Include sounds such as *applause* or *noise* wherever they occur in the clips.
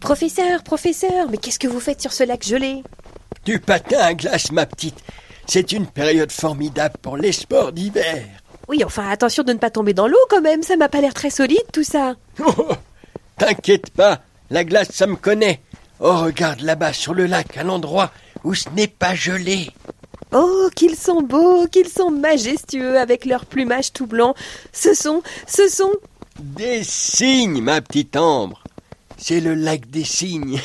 Professeur, professeur, mais qu'est-ce que vous faites sur ce lac gelé? Du patin à glace, ma petite. C'est une période formidable pour les sports d'hiver. Oui, enfin, attention de ne pas tomber dans l'eau quand même, ça m'a pas l'air très solide tout ça. *laughs* Oh, T'inquiète pas, la glace, ça me connaît. Oh, regarde là-bas sur le lac, à l'endroit où ce n'est pas gelé. Oh, qu'ils sont beaux, qu'ils sont majestueux avec leur plumage tout blanc. Ce sont, ce sont... Des cygnes, ma petite Ambre. C'est le lac des cygnes.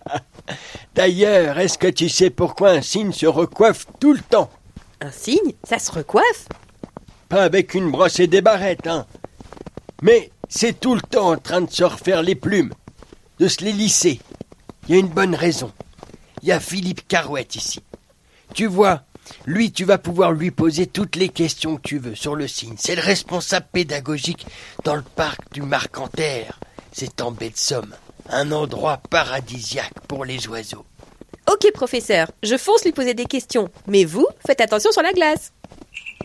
*laughs* D'ailleurs, est-ce que tu sais pourquoi un cygne se recoiffe tout le temps? Un cygne? Ça se recoiffe? Pas avec une brosse et des barrettes, hein. Mais c'est tout le temps en train de se refaire les plumes, de se les lisser. Il y a une bonne raison. Il y a Philippe Carouette ici. Tu vois, lui, tu vas pouvoir lui poser toutes les questions que tu veux sur le cygne. C'est le responsable pédagogique dans le parc du Marcanterre. C'est en baie de Somme, un endroit paradisiaque pour les oiseaux. Ok, professeur, je fonce lui poser des questions. Mais vous, faites attention sur la glace.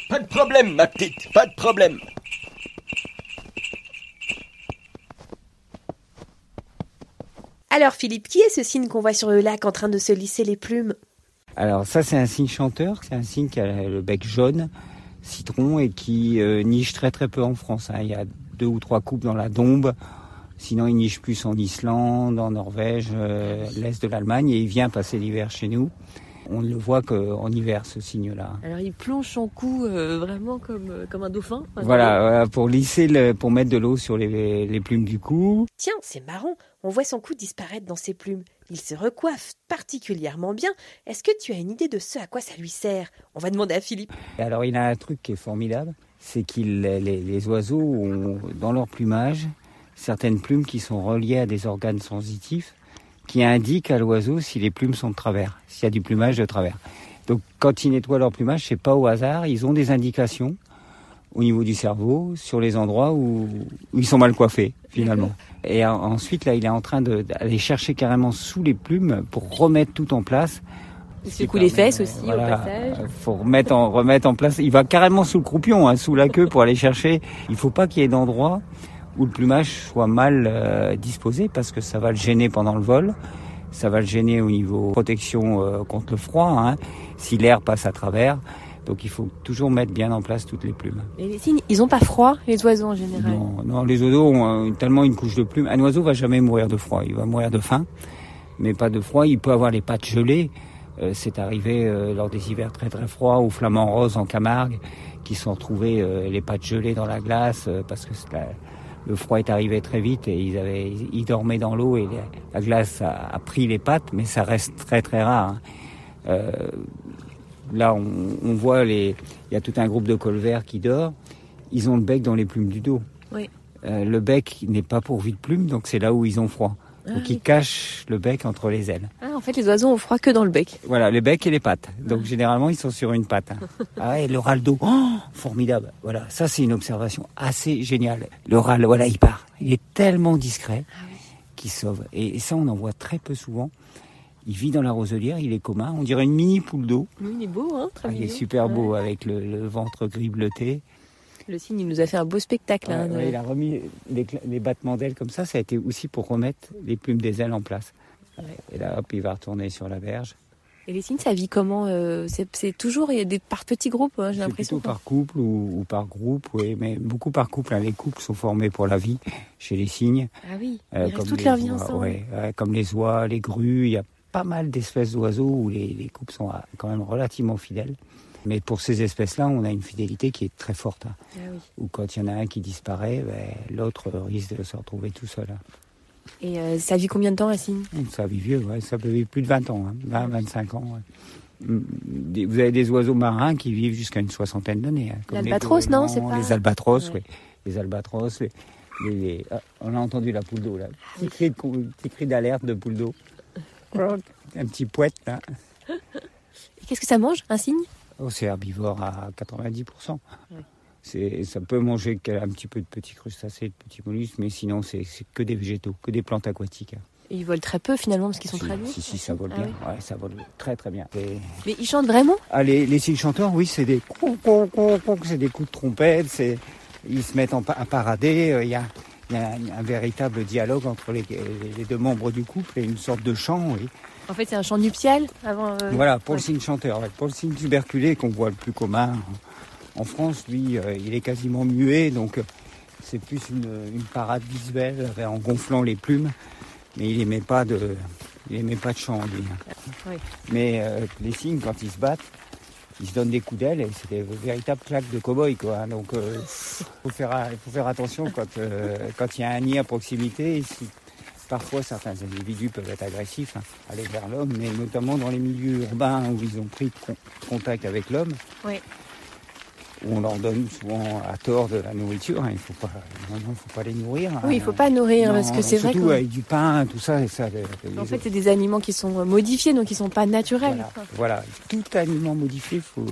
Pas de problème, ma petite, pas de problème. Alors Philippe, qui est ce cygne qu'on voit sur le lac en train de se lisser les plumes? Alors ça c'est un cygne chanteur, c'est un cygne qui a le bec jaune, citron et qui euh, niche très très peu en France. hein. Il y a deux ou trois coupes dans la Dombe. Sinon il niche plus en Islande, en Norvège, euh, l'est de l'Allemagne et il vient passer l'hiver chez nous. On ne le voit qu'en hiver ce cygne-là. Alors il plonge son cou euh, vraiment comme, comme un dauphin. Voilà, voilà, pour lisser, le, pour mettre de l'eau sur les, les plumes du cou. Tiens, c'est marrant, on voit son cou disparaître dans ses plumes. Il se recoiffe particulièrement bien. Est-ce que tu as une idée de ce à quoi ça lui sert? On va demander à Philippe. Et alors il a un truc qui est formidable, c'est qu'il les, les oiseaux ont dans leur plumage certaines plumes qui sont reliées à des organes sensitifs qui indiquent à l'oiseau si les plumes sont de travers, s'il y a du plumage de travers. Donc quand ils nettoient leur plumage, c'est pas au hasard, ils ont des indications au niveau du cerveau sur les endroits où, où ils sont mal coiffés finalement. Et en- ensuite là, il est en train d'aller chercher carrément sous les plumes pour remettre tout en place. Il secoue les fesses aussi, au passage. euh, Faut remettre en remettre en place. Il va carrément sous le croupion, hein, sous la queue pour aller chercher. Il faut pas qu'il y ait d'endroit où le plumage soit mal euh, disposé parce que ça va le gêner pendant le vol. Ça va le gêner au niveau protection euh, contre le froid, hein, si l'air passe à travers. Donc il faut toujours mettre bien en place toutes les plumes. Et les cygnes, ils ont pas froid, les oiseaux en général? Non, non, les oiseaux ont euh, tellement une couche de plumes. Un oiseau va jamais mourir de froid. Il va mourir de faim, mais pas de froid. Il peut avoir les pattes gelées. Euh, c'est arrivé lors des hivers très très froids aux flamants roses en Camargue, qui sont retrouvés euh, les pattes gelées dans la glace parce que c'est la- le froid est arrivé très vite et ils avaient ils dormaient dans l'eau et la, la glace a, a pris les pattes, mais ça reste très très rare. hein. Euh, là, on, on voit les, il y a tout un groupe de colverts qui dort. Ils ont le bec dans les plumes du dos. Oui. Euh, le bec n'est pas pourvu de plumes, donc c'est là où ils ont froid. Donc ils cachent le bec entre les ailes. Ah, en fait, les oiseaux ont froid que dans le bec. Voilà, le bec et les pattes. Donc généralement, ils sont sur une patte. *laughs* Ah ouais, le râle d'eau, oh, formidable. Voilà, ça c'est une observation assez géniale. Le râle, voilà, il part. Il est tellement discret qu'il sauve. Et, et ça, on en voit très peu souvent. Il vit dans la roselière, il est commun, on dirait une mini poule d'eau. Oui, il est beau, hein très Ah, il est super beau Ouais. avec le, le ventre gris bleuté. Le cygne, il nous a fait un beau spectacle. hein, Ouais, de- ouais, il a remis les, battements d'ailes comme ça, ça a été aussi pour remettre les plumes des ailes en place. Ouais. Et là, hop, il va retourner sur la berge. Et les cygnes, ça vit comment euh, C'est toujours il y a des par petits groupes, hein, j'ai l'impression. plutôt par couple ou, ou par groupe, oui, mais beaucoup par couple. hein. Les couples sont formés pour la vie chez les cygnes. Ah oui, Euh, ils restent comme toute leur vie ensemble. ouais, ouais, comme les oies, les grues, il y a pas mal d'espèces d'oiseaux où les, les couples sont ah, quand même relativement fidèles. Mais pour ces espèces-là, on a une fidélité qui est très forte. hein. Ah oui. Où quand il y en a un qui disparaît, ben, l'autre risque de se retrouver tout seul. hein. Et euh, ça vit combien de temps, un cygne Donc, Ça vit vieux, ouais, ça peut vivre plus de 20 ans, hein, 20, 25 ans. ouais. Mm, Vous avez des oiseaux marins qui vivent jusqu'à une soixantaine d'années. hein, L'albatros, non, c'est pas- Les albatros, Ouais. oui. Les albatros, les, les- les- ah, on a entendu la poule d'eau là. Petit cri, de cou- petit cri d'alerte de poule d'eau. *laughs* Un petit poète là. Qu'est-ce que ça mange, un cygne? C'est herbivore à 90%. Ouais. C'est, ça peut manger un petit peu de petits crustacés, de petits mollusques, mais sinon c'est, que des végétaux, que des plantes aquatiques. Et ils volent très peu finalement parce qu'ils sont si, très lourds. si, si, ça vole Ah bien. oui. Ouais, ça vole très très bien. Et- Mais ils chantent vraiment? Ah, les, les cygnes chanteurs, oui, c'est des c'est coups de trompette, c'est, ils se mettent en, à parader. euh, Il y a, il y a un, un véritable dialogue entre les, les deux membres du couple et une sorte de chant. oui. En fait, c'est un chant nuptial avant. euh, Voilà, le cygne chanteur. ouais. Pour le cygne tuberculé qu'on voit le plus commun en France, lui, euh, il est quasiment muet, donc euh, c'est plus une, une parade visuelle en gonflant les plumes, mais il n'aimait pas de, il aimait pas de chant, lui. Oui. Mais euh, les cygnes, quand ils se battent, ils se donnent des coups d'aile et c'est des véritables claques de cow-boy, quoi. Donc, euh, faut faire, faut faire attention quand, quand il y a un nid à proximité. Parfois, certains individus peuvent être agressifs, hein, aller vers l'homme, mais notamment dans les milieux urbains où ils ont pris con- contact avec l'homme, Oui. où on leur donne souvent à tort de la nourriture. hein, il faut pas, non, non, faut pas les nourrir. hein. Oui, il faut pas nourrir Non, parce que c'est vrai surtout avec du pain, tout ça, et ça. les- En fait, c'est des aliments qui sont modifiés, donc ils sont pas naturels. voilà, tout aliment modifié, faut...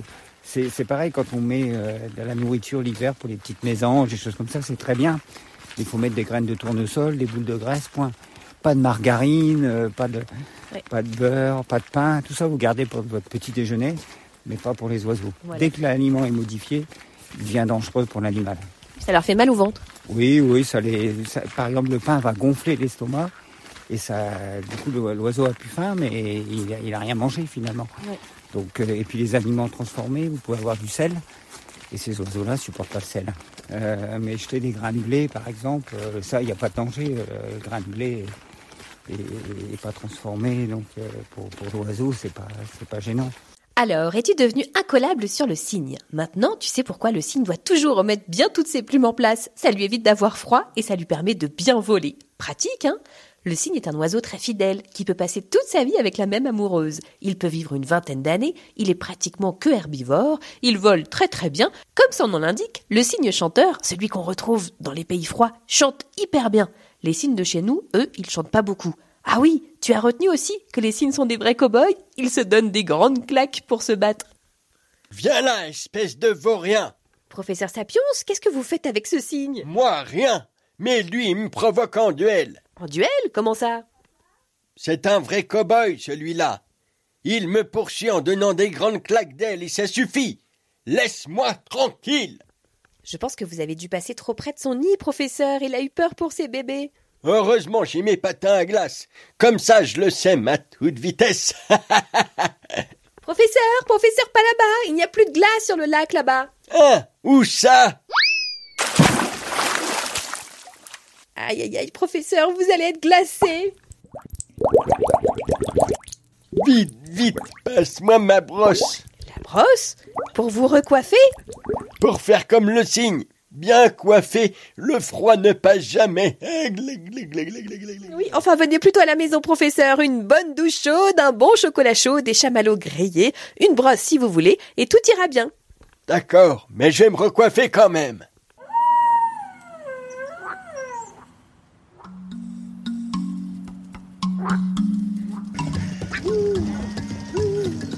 c'est c'est pareil quand on met euh, de la nourriture l'hiver pour les petites mésanges, des choses comme ça, c'est très bien. Il faut mettre des graines de tournesol, des boules de graisse, point. Pas de margarine, euh, pas, de, Ouais. pas de beurre, pas de pain, tout ça vous gardez pour votre petit déjeuner, mais pas pour les oiseaux. Voilà. Dès que l'aliment est modifié, il devient dangereux pour l'animal. Ça leur fait mal au ventre. Oui, oui, ça les, ça- par exemple, le pain va gonfler l'estomac et ça, du coup, l'oiseau a plus faim, mais il, a- il a rien mangé finalement. Ouais. Donc, euh, et puis les aliments transformés, vous pouvez avoir du sel et ces oiseaux-là supportent pas le sel. Euh, mais jeter des grains de blé, par exemple, euh, ça, il n'y a pas de danger. euh, le grain de blé n'est pas transformé, donc euh, pour, pour l'oiseau, c'est pas, pas gênant. Alors, es-tu devenu incollable sur le cygne? Maintenant, tu sais pourquoi le cygne doit toujours remettre bien toutes ses plumes en place. Ça lui évite d'avoir froid et ça lui permet de bien voler. Pratique, hein? Le cygne est un oiseau très fidèle qui peut passer toute sa vie avec la même amoureuse. Il peut vivre une vingtaine d'années, il est pratiquement que herbivore, il vole très très bien. Comme son nom l'indique, le cygne chanteur, celui qu'on retrouve dans les pays froids, chante hyper bien. Les cygnes de chez nous, eux, ils chantent pas beaucoup. Ah oui, tu as retenu aussi que les cygnes sont des vrais cow-boys? Ils se donnent des grandes claques pour se battre. Viens là, espèce de vaurien Professeur Sapiens, qu'est-ce que vous faites avec ce cygne? Moi, rien Mais lui, il me provoque en duel En duel Comment ça? C'est un vrai cow-boy, celui-là Il me poursuit en donnant des grandes claques d'ailes et ça suffit Laisse-moi tranquille Je pense que vous avez dû passer trop près de son nid, professeur. Il a eu peur pour ses bébés. Heureusement, j'ai mes patins à glace. Comme ça, je le sème à toute vitesse. *laughs* Professeur, professeur, pas là-bas. Il n'y a plus de glace sur le lac là-bas. hein? Où ça? Aïe, aïe, aïe, professeur, vous allez être glacé. Vite, vite, passe-moi ma brosse La brosse? Pour vous recoiffer? Pour faire comme le cygne. Bien coiffé, le froid ne passe jamais. Oui, enfin, venez plutôt à la maison, professeur. Une bonne douche chaude, un bon chocolat chaud, des chamallows grillés, une brosse si vous voulez, et tout ira bien. D'accord, mais je vais me recoiffer quand même.